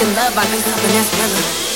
in love, I do something that's better.